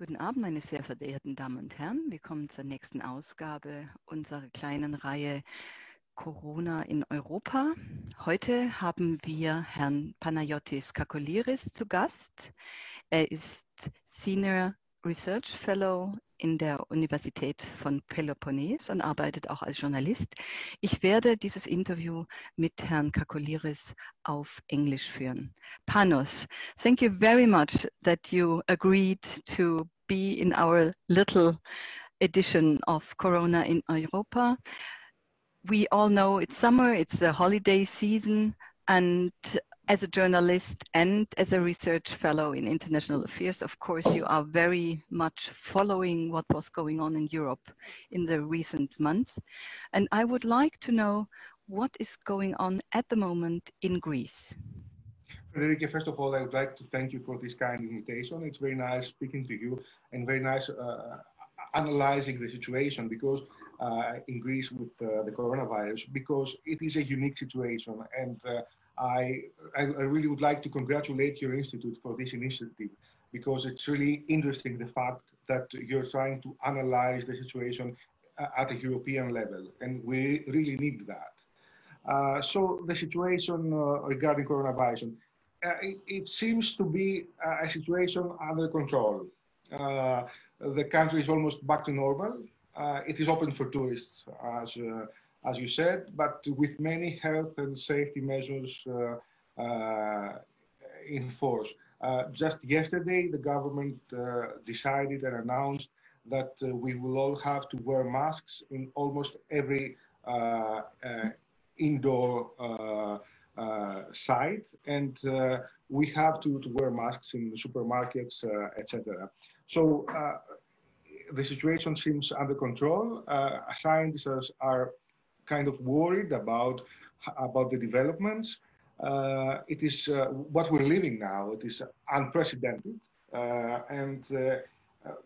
Guten Abend, meine sehr verehrten Damen und Herren. Willkommen zur nächsten Ausgabe unserer kleinen Reihe Corona in Europa. Heute haben wir Herrn Panayotis Kakoliris zu Gast. Er ist Senior Research Fellow in der Universität von Peloponnes und arbeitet auch als Journalist. Ich werde dieses Interview mit Herrn Kakoliris auf Englisch führen. Panos, thank you very much that you agreed to be in our little edition of Corona in Europa. We all know it's summer, it's the holiday season, and as a journalist and as a research fellow in international affairs, of course, you are very much following what was going on in Europe in the recent months. And I would like to know what is going on at the moment in Greece. Frederica, first of all, I would like to thank you for this kind invitation. It's very nice speaking to you and very nice uh, analyzing the situation because uh, in Greece with uh, the coronavirus, because it is a unique situation and uh, I, I, really would like to congratulate your institute for this initiative because it's really interesting the fact that you're trying to analyze the situation at a European level, and we really need that. Uh, so the situation uh, regarding coronavirus, uh, it, it, seems to be a situation under control. Uh, the country is almost back to normal. Uh, it is open for tourists, as uh, as you said, but with many health and safety measures uh, uh, in force. Uh, just yesterday, the government decided and announced that we will all have to wear masks in almost every indoor uh, site, and uh, we have to, to wear masks in the supermarkets, uh, etc. So the situation seems under control. scientists are kind of worried about about the developments. Uh, it is uh, what we're living now. It is unprecedented, uh, and uh, uh,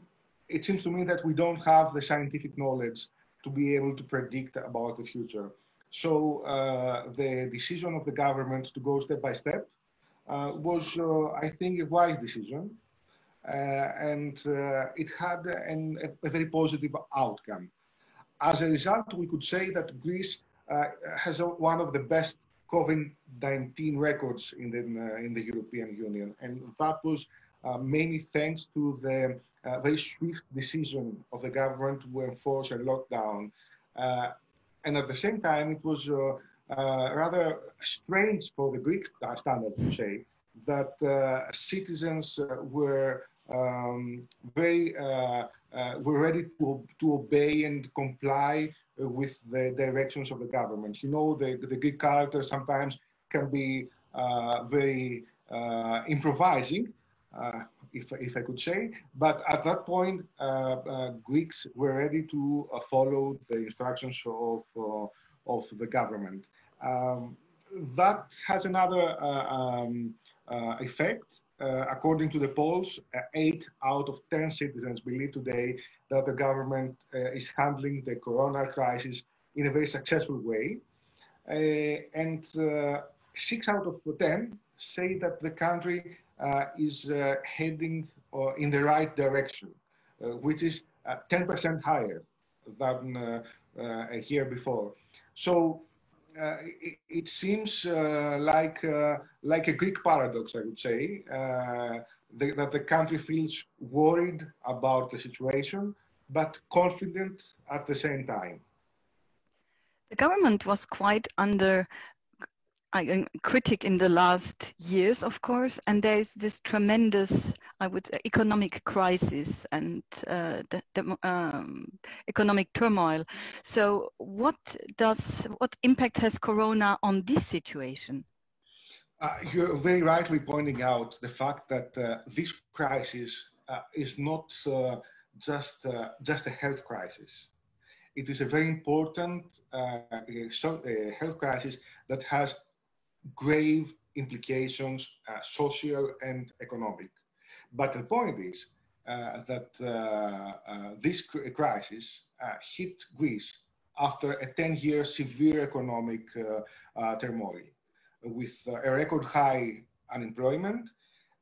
it seems to me that we don't have the scientific knowledge to be able to predict about the future. So the decision of the government to go step by step was, I think, a wise decision. Uh, and uh, it had an, a, a, very positive outcome. As a result, we could say that Greece uh, has a, one of the best COVID-19 records in the, uh, in the European Union. And that was uh, mainly thanks to the uh, very swift decision of the government to enforce a lockdown. Uh, and at the same time, it was uh, rather strange for the Greek standard to say that citizens were um, very uh, we're ready to, to obey and comply uh, with the directions of the government. You know, the, the Greek character sometimes can be uh, very uh, improvising, uh, if, if I could say, but at that point, uh, Greeks were ready to follow the instructions of, of the government. Um, that has another um, effect uh, according to the polls, uh, eight out of 10 citizens believe today that the government uh, is handling the corona crisis in a very successful way. Uh, and uh, six out of 10 say that the country is heading in the right direction, which is 10% higher than a year before. So it, it, seems uh, like uh, like a Greek paradox, I would say, the, that the country feels worried about the situation, but confident at the same time. The government was quite under a critic in the last years, of course, and there is this tremendous, I would say, economic crisis and uh, the, the um, economic turmoil. So, what does what impact has Corona on this situation? Uh, you're very rightly pointing out the fact that uh, this crisis uh, is not uh, just uh, just a health crisis. It is a very important health crisis that has grave implications, uh, social and economic. But the point is uh, that uh, uh this crisis uh, hit Greece after a 10 year severe economic uh, turmoil with a record high unemployment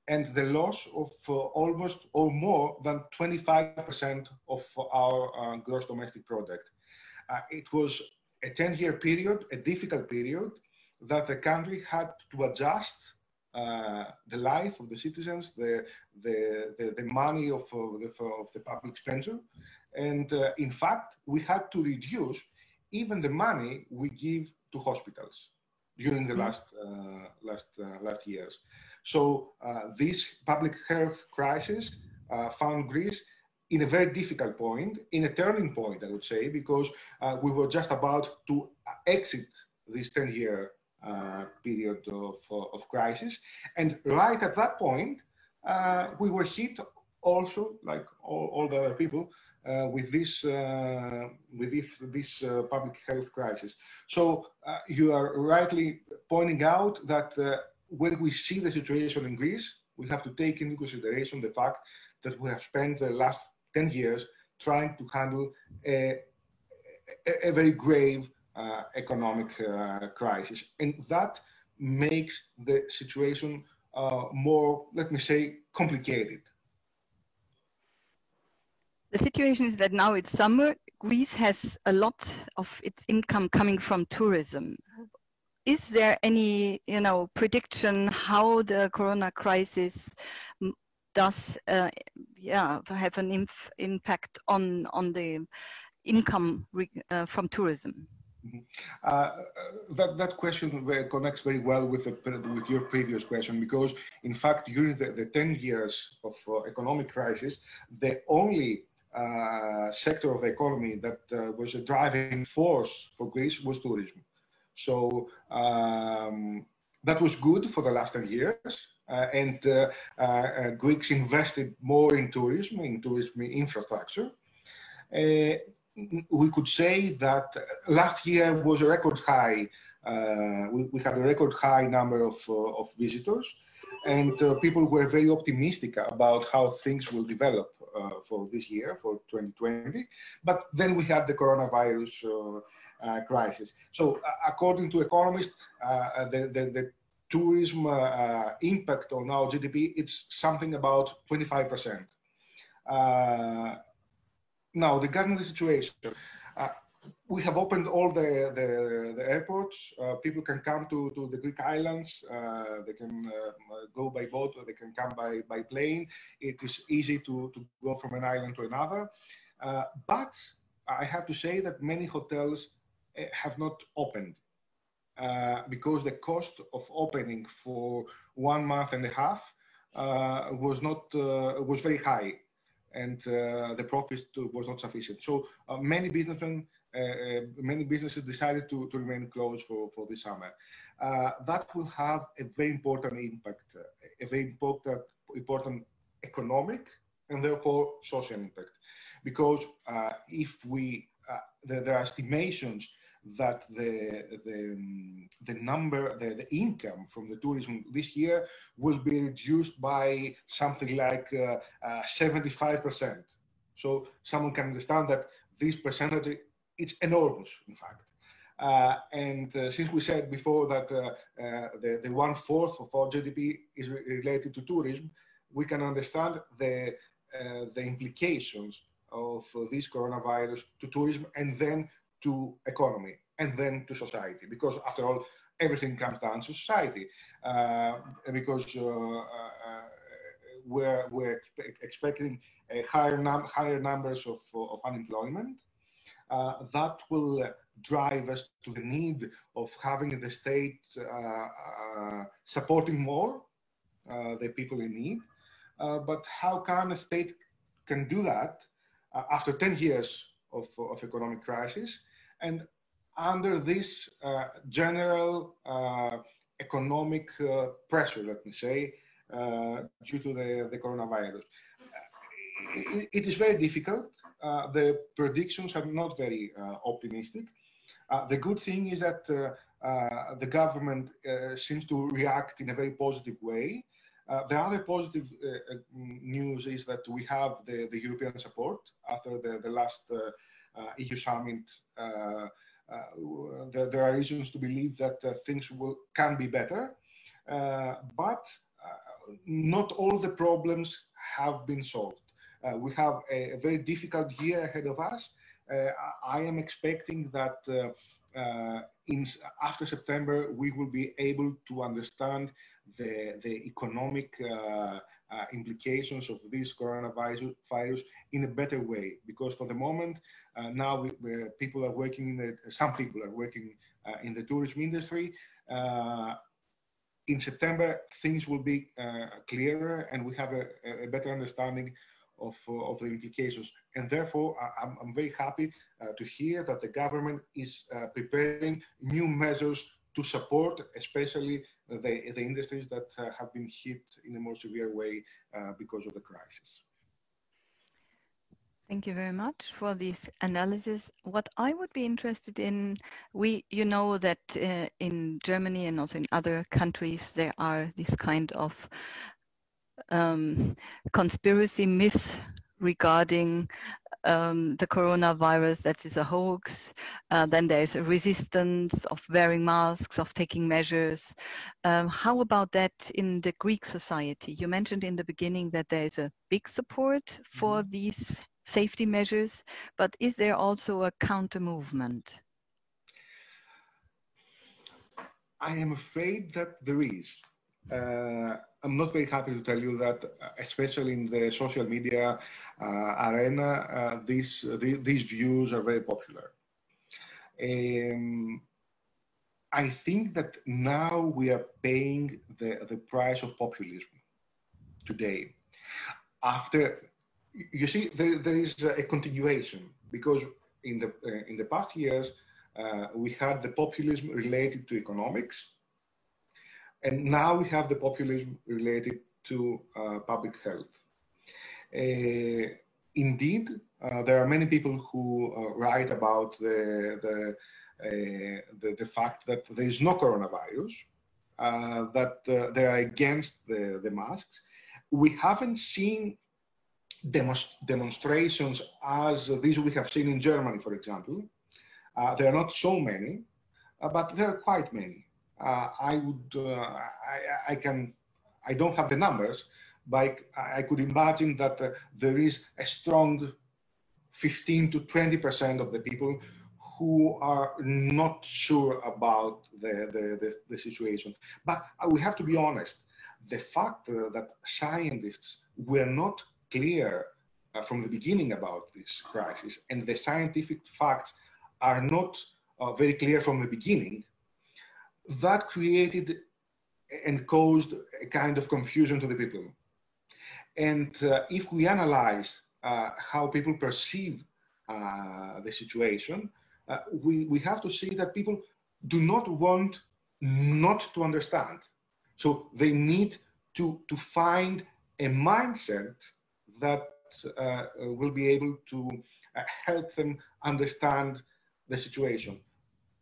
and the loss of almost or more than 25% of our gross domestic product. It was a 10 year period, a difficult period that the country had to adjust uh, the life of the citizens, the, the, the, the money of, uh, the, of the public expenditure. And uh, in fact, we had to reduce even the money we give to hospitals during the mm-hmm. last, last, last years. So this public health crisis found Greece in a very difficult point, in a turning point, I would say, because uh, we were just about to exit this 10 year uh, period of, uh, of crisis. And right at that point, uh, we were hit also, like all, all the other people, uh, with this uh, with this, this uh, public health crisis. So you are rightly pointing out that when we see the situation in Greece, we have to take into consideration the fact that we have spent the last 10 years trying to handle a, a, a very grave uh, economic uh, crisis. And that makes the situation uh, more, let me say, complicated. The situation is that now it's summer. Greece has a lot of its income coming from tourism. Is there any, you know, prediction how the Corona crisis does, uh, yeah, have an impact on on the income uh, from tourism? Mm-hmm. Uh, that, that question connects very well with, the, with your previous question because, in fact, during the, the 10 years of uh, economic crisis, the only uh, sector of the economy that uh, was a driving force for Greece was tourism. So um, that was good for the last 10 years. Uh, and uh, Greeks invested more in tourism, in tourism infrastructure we could say that last year was a record high. Uh, we, we, had a record high number of, uh, of visitors, and uh, people were very optimistic about how things will develop uh, for this year, for 2020. But then we had the coronavirus uh, uh, crisis. So, according to economists, the, the, the, tourism impact on our GDP it's something about 25 percent. Now, regarding the situation, uh, we have opened all the, the, the airports. Uh, people can come to, to the Greek islands. Uh, they can uh, go by boat or they can come by, by plane. It is easy to, to go from an island to another. Uh, but I have to say that many hotels eh, have not opened uh, because the cost of opening for one month and a half was not was very high and uh, the profit was not sufficient. So uh, many businessmen, uh, many businesses decided to, to remain closed for, for this summer. that will have a very important impact, a very important, important economic and therefore social impact. Because if we, there are estimations that the the, the number the, the income from the tourism this year will be reduced by something like uh, uh, 75%. So someone can understand that this percentage it's enormous, in fact. Uh, and uh, since we said before that uh, uh, the, the one fourth of our GDP is re related to tourism, we can understand the the implications of this coronavirus to tourism and then to economy and then to society because after all everything comes down to society. Uh, because uh, uh, we're, we're expecting higher, num higher numbers of, of unemployment. Uh, that will drive us to the need of having the state uh, supporting more the people in need. but how can a state can do that after 10 years of, of economic crisis and under this uh, general uh, economic uh, pressure, let me say, uh, due to the, the coronavirus. It, is very difficult. Uh, the predictions are not very uh, optimistic. the good thing is that the government seems to react in a very positive way. the other positive news is that we have the, the European support after the, the last EU summit uh, there, there, are reasons to believe that uh, things will can be better. Uh, but not all the problems have been solved. Uh, we have a, a, very difficult year ahead of us. Uh, I am expecting that uh, uh, in, after September, we will be able to understand the, the economic implications of this coronavirus virus in a better way. Because for the moment, now we, people are working in the, some people are working in the tourism industry in September, things will be uh, clearer and we have a, a better understanding of, uh, of the implications. And therefore, I'm, I'm very happy uh, to hear that the government is uh, preparing new measures to support, especially the, the industries that uh, have been hit in a more severe way uh, because of the crisis. Thank you very much for this analysis. What I would be interested in, we, you know that uh, in Germany and also in other countries, there are this kind of um, conspiracy myths regarding um, the coronavirus that is a hoax. Uh, then there's a resistance of wearing masks, of taking measures. Um, how about that in the Greek society? You mentioned in the beginning that there is a big support for mm -hmm. these safety measures, but is there also a counter movement? I am afraid that there is. Uh, I'm not very happy to tell you that, uh, especially in the social media uh, arena, uh, these, the, these views are very popular. Um, I think that now we are paying the, the price of populism today. After you see, there, there is a continuation because in the uh, in the past years uh, we had the populism related to economics, and now we have the populism related to uh, public health. Uh, indeed, uh, there are many people who uh, write about the the, the, the fact that there is no coronavirus, that they are against the, the masks. We haven't seen demonstrations as these we have seen in Germany, for example. Uh, there are not so many, uh, but there are quite many. Uh, I would, uh, I, I, can, I don't have the numbers, but I, I could imagine that uh, there is a strong 15 to 20% of the people who are not sure about the, the, the, the situation. But we have to be honest, the fact that scientists were not clear uh, from the beginning about this crisis, and the scientific facts are not uh, very clear from the beginning, that created and caused a kind of confusion to the people. And uh, if we analyze uh, how people perceive uh, the situation, uh, we, we have to see that people do not want not to understand. So they need to, to find a mindset that uh, will be able to uh, help them understand the situation.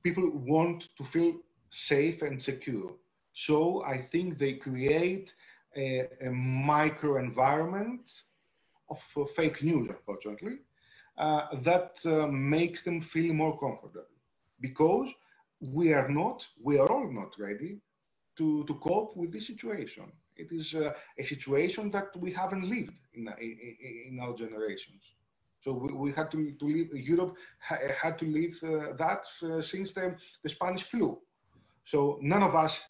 People want to feel safe and secure. So I think they create a, a micro environment of uh, fake news, unfortunately, uh, that uh, makes them feel more comfortable because we are not, we are all not ready to, to cope with this situation. It is uh, a situation that we haven't lived in, in, in our generations. So we, we, had to, to live, Europe ha, had to live uh, that uh, since the, the Spanish flu. So none of us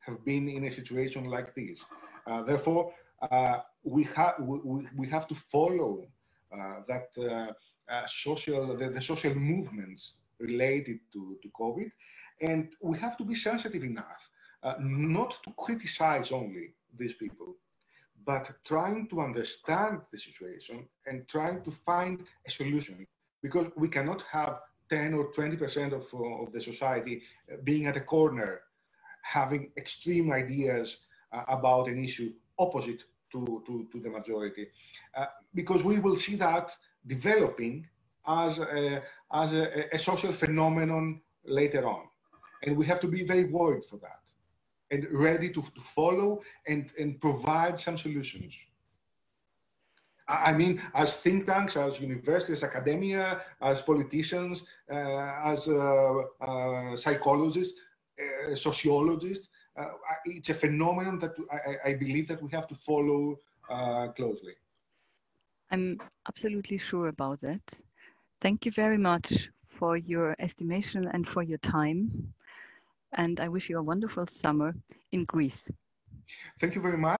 have been in a situation like this. Uh, therefore, uh, we, ha we, we have to follow uh, that social, the, the social movements related to, to COVID. And we have to be sensitive enough uh, not to criticize only these people, but trying to understand the situation and trying to find a solution. Because we cannot have 10 or 20% of, uh, of the society uh, being at a corner, having extreme ideas uh, about an issue opposite to, to, to the majority. Uh, because we will see that developing as a, as a, a social phenomenon later on. And we have to be very worried for that and ready to, to follow and, and provide some solutions. I mean, as think tanks, as universities, academia, as politicians, uh, as uh, uh, psychologists, uh, sociologists, uh, it's a phenomenon that I, I, believe that we have to follow uh, closely. I'm absolutely sure about that. Thank you very much for your estimation and for your time. And I wish you a wonderful summer in Greece. Thank you very much.